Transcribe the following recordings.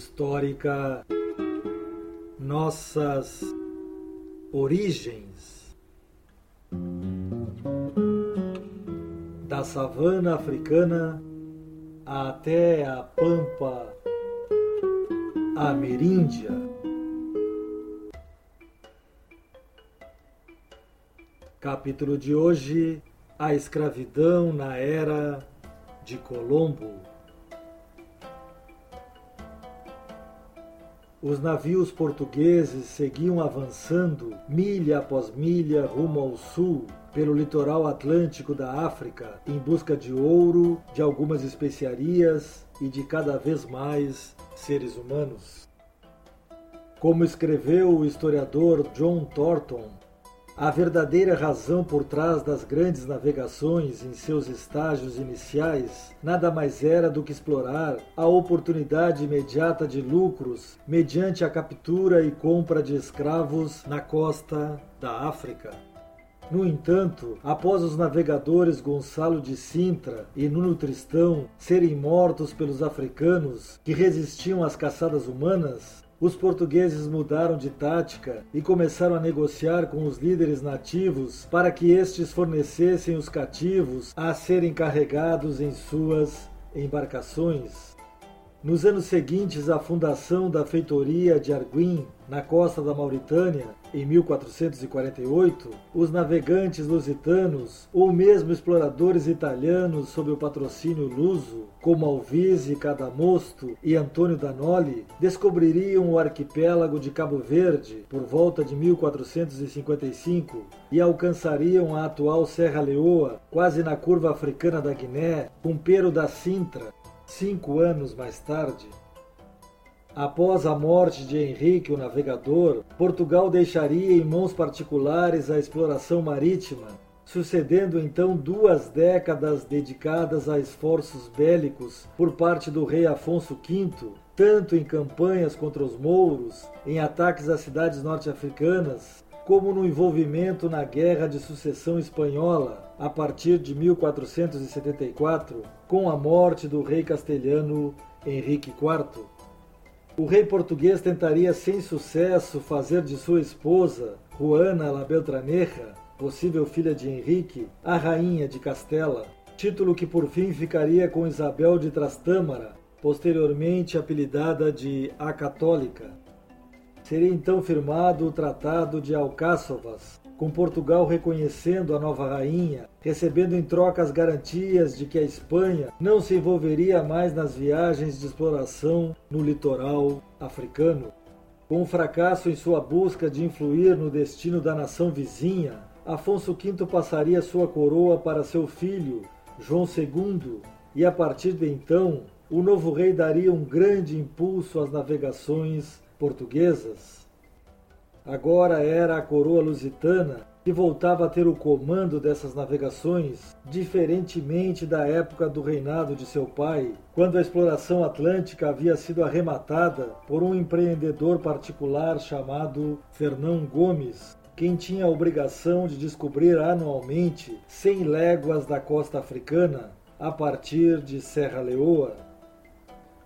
Histórica Nossas Origens. Da savana africana até a pampa ameríndia. Capítulo de hoje: A escravidão na era de Colombo. Os navios portugueses seguiam avançando milha após milha rumo ao sul, pelo litoral atlântico da África, em busca de ouro, de algumas especiarias e de cada vez mais seres humanos. Como escreveu o historiador John Thornton, a verdadeira razão por trás das grandes navegações em seus estágios iniciais nada mais era do que explorar a oportunidade imediata de lucros mediante a captura e compra de escravos na costa da África. No entanto, após os navegadores Gonçalo de Sintra e Nuno Tristão serem mortos pelos africanos que resistiam às caçadas humanas, os portugueses mudaram de tática e começaram a negociar com os líderes nativos para que estes fornecessem os cativos a serem carregados em suas embarcações. Nos anos seguintes à fundação da feitoria de Arguim, na costa da Mauritânia, em 1448, os navegantes lusitanos, ou mesmo exploradores italianos sob o patrocínio luso, como Alvise Cadamosto e Antônio Danoli, descobririam o arquipélago de Cabo Verde por volta de 1455 e alcançariam a atual Serra Leoa, quase na curva africana da Guiné, com Pero da Sintra, Cinco anos mais tarde, após a morte de Henrique o Navegador, Portugal deixaria em mãos particulares a exploração marítima, sucedendo então duas décadas dedicadas a esforços bélicos por parte do rei Afonso V, tanto em campanhas contra os mouros, em ataques às cidades norte-africanas, como no envolvimento na Guerra de Sucessão Espanhola, a partir de 1474, com a morte do rei castelhano Henrique IV. O rei português tentaria sem sucesso fazer de sua esposa, Juana la Beltraneja, possível filha de Henrique, a rainha de Castela, título que por fim ficaria com Isabel de Trastâmara, posteriormente apelidada de A Católica. Seria então firmado o Tratado de Alcáçovas, com Portugal reconhecendo a nova rainha, recebendo em troca as garantias de que a Espanha não se envolveria mais nas viagens de exploração no litoral africano. Com o fracasso em sua busca de influir no destino da nação vizinha, Afonso V passaria sua coroa para seu filho, João II, e a partir de então, o novo rei daria um grande impulso às navegações portuguesas. Agora era a coroa lusitana que voltava a ter o comando dessas navegações, diferentemente da época do reinado de seu pai, quando a exploração atlântica havia sido arrematada por um empreendedor particular chamado Fernão Gomes, quem tinha a obrigação de descobrir anualmente 100 léguas da costa africana a partir de Serra Leoa.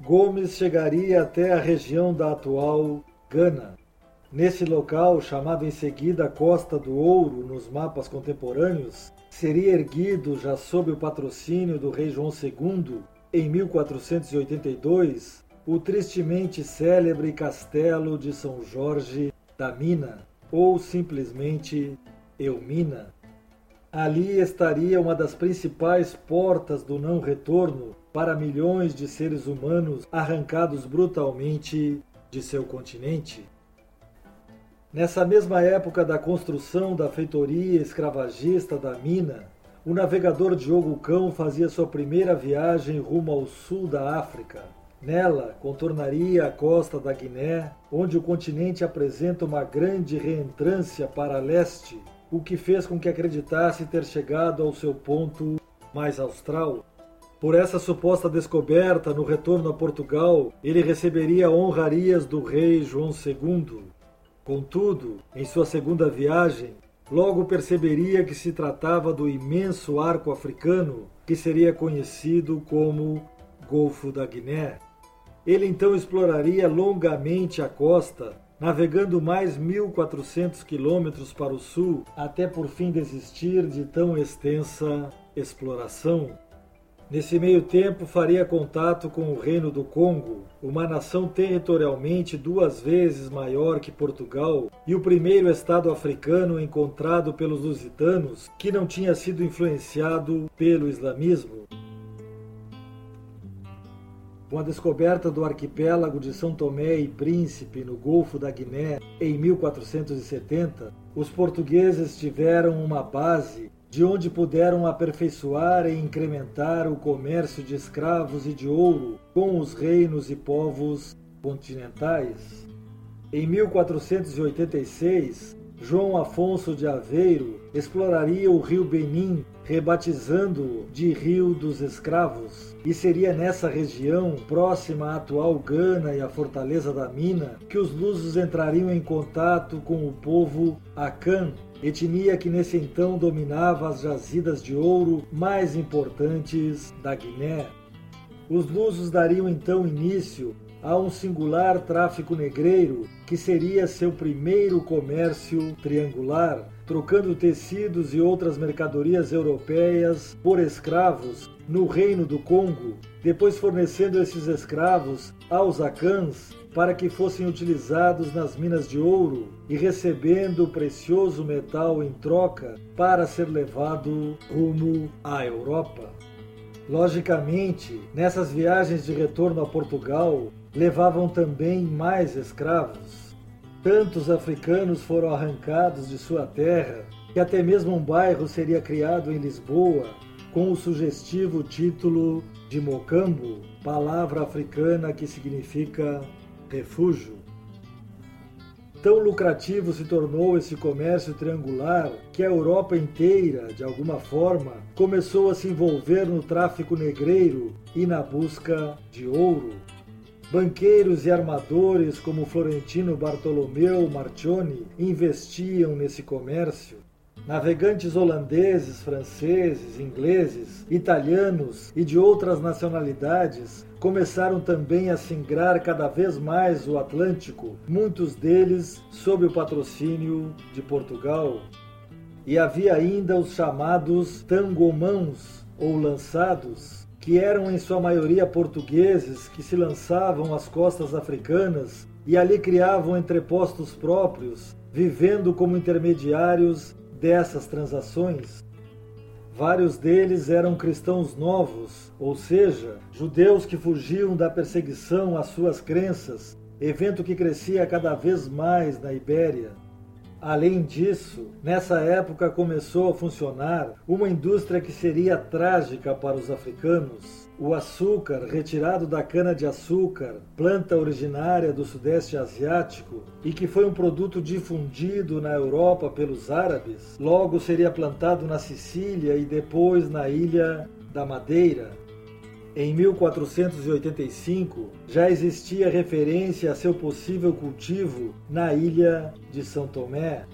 Gomes chegaria até a região da atual Gana. Nesse local, chamado em seguida Costa do Ouro nos mapas contemporâneos, seria erguido, já sob o patrocínio do rei João II, em 1482, o tristemente célebre Castelo de São Jorge da Mina, ou simplesmente Elmina. Ali estaria uma das principais portas do não retorno para milhões de seres humanos arrancados brutalmente de seu continente. Nessa mesma época da construção da feitoria escravagista da mina, o navegador Diogo Cão fazia sua primeira viagem rumo ao sul da África. Nela, contornaria a costa da Guiné, onde o continente apresenta uma grande reentrância para leste, o que fez com que acreditasse ter chegado ao seu ponto mais austral. Por essa suposta descoberta, no retorno a Portugal, ele receberia honrarias do rei João II. Contudo, em sua segunda viagem, logo perceberia que se tratava do imenso arco africano que seria conhecido como Golfo da Guiné. Ele então exploraria longamente a costa, navegando mais 1.400 quilômetros para o sul, até por fim desistir de tão extensa exploração. Nesse meio tempo, faria contato com o Reino do Congo, uma nação territorialmente duas vezes maior que Portugal e o primeiro estado africano encontrado pelos lusitanos que não tinha sido influenciado pelo islamismo. Com a descoberta do arquipélago de São Tomé e Príncipe no Golfo da Guiné em 1470, os portugueses tiveram uma base de onde puderam aperfeiçoar e incrementar o comércio de escravos e de ouro com os reinos e povos continentais. Em 1486, João Afonso de Aveiro exploraria o rio Benin, rebatizando-o de Rio dos Escravos, e seria nessa região, próxima à atual Gana e à Fortaleza da Mina, que os lusos entrariam em contato com o povo Akan, etnia que nesse então dominava as jazidas de ouro mais importantes da Guiné. Os lusos dariam então início a um singular tráfico negreiro que seria seu primeiro comércio triangular, trocando tecidos e outras mercadorias europeias por escravos no Reino do Congo, depois fornecendo esses escravos aos acãs para que fossem utilizados nas minas de ouro e recebendo o precioso metal em troca para ser levado rumo à Europa. Logicamente, nessas viagens de retorno a Portugal, levavam também mais escravos. Tantos africanos foram arrancados de sua terra que até mesmo um bairro seria criado em Lisboa com o sugestivo título de Mocambo, palavra africana que significa refúgio. Tão lucrativo se tornou esse comércio triangular que a Europa inteira, de alguma forma, começou a se envolver no tráfico negreiro e na busca de ouro. Banqueiros e armadores como Florentino Bartolomeu Marchione investiam nesse comércio. Navegantes holandeses, franceses, ingleses, italianos e de outras nacionalidades começaram também a singrar cada vez mais o Atlântico, muitos deles sob o patrocínio de Portugal. E havia ainda os chamados tangomãos ou lançados, que eram em sua maioria portugueses que se lançavam às costas africanas e ali criavam entrepostos próprios, vivendo como intermediários dessas transações. Vários deles eram cristãos novos, ou seja, judeus que fugiam da perseguição às suas crenças, evento que crescia cada vez mais na Ibéria. Além disso, nessa época começou a funcionar uma indústria que seria trágica para os africanos. O açúcar, retirado da cana-de-açúcar, planta originária do Sudeste Asiático e que foi um produto difundido na Europa pelos árabes, logo seria plantado na Sicília e depois na ilha da Madeira. Em 1485, já existia referência a seu possível cultivo na ilha de São Tomé.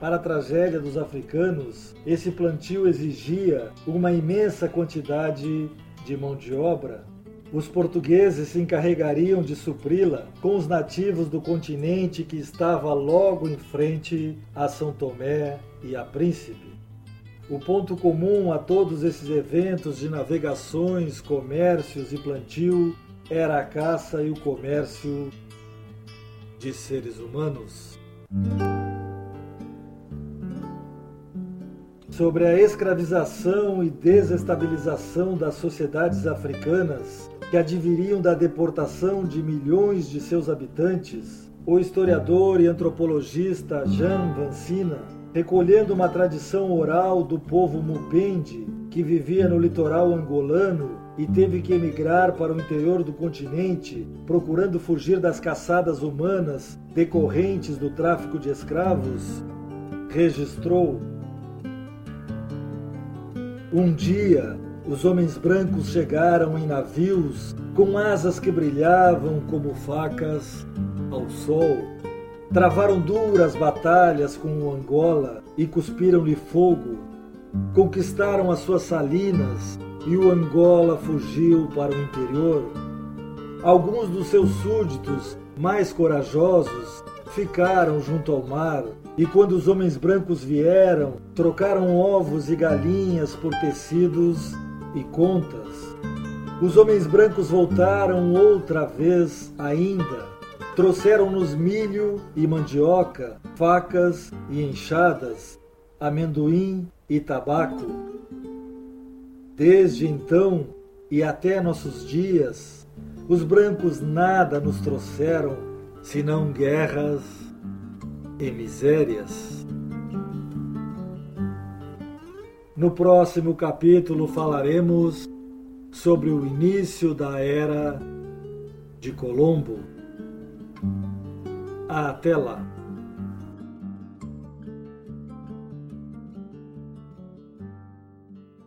Para a tragédia dos africanos, esse plantio exigia uma imensa quantidade de mão de obra. Os portugueses se encarregariam de supri-la com os nativos do continente que estava logo em frente a São Tomé e a Príncipe. O ponto comum a todos esses eventos de navegações, comércios e plantio era a caça e o comércio de seres humanos. Sobre a escravização e desestabilização das sociedades africanas que adviriam da deportação de milhões de seus habitantes, o historiador e antropologista Jean Vancina recolhendo uma tradição oral do povo Mupende, que vivia no litoral angolano e teve que emigrar para o interior do continente, procurando fugir das caçadas humanas decorrentes do tráfico de escravos, registrou: Um dia, os homens brancos chegaram em navios com asas que brilhavam como facas ao sol. Travaram duras batalhas com o Angola e cuspiram-lhe fogo. Conquistaram as suas salinas e o Angola fugiu para o interior. Alguns dos seus súditos, mais corajosos, ficaram junto ao mar, e quando os homens brancos vieram, trocaram ovos e galinhas por tecidos e contas. Os homens brancos voltaram outra vez ainda. Trouxeram-nos milho e mandioca, facas e enxadas, amendoim e tabaco. Desde então e até nossos dias, os brancos nada nos trouxeram senão guerras e misérias. No próximo capítulo falaremos sobre o início da era de Colombo. Até lá!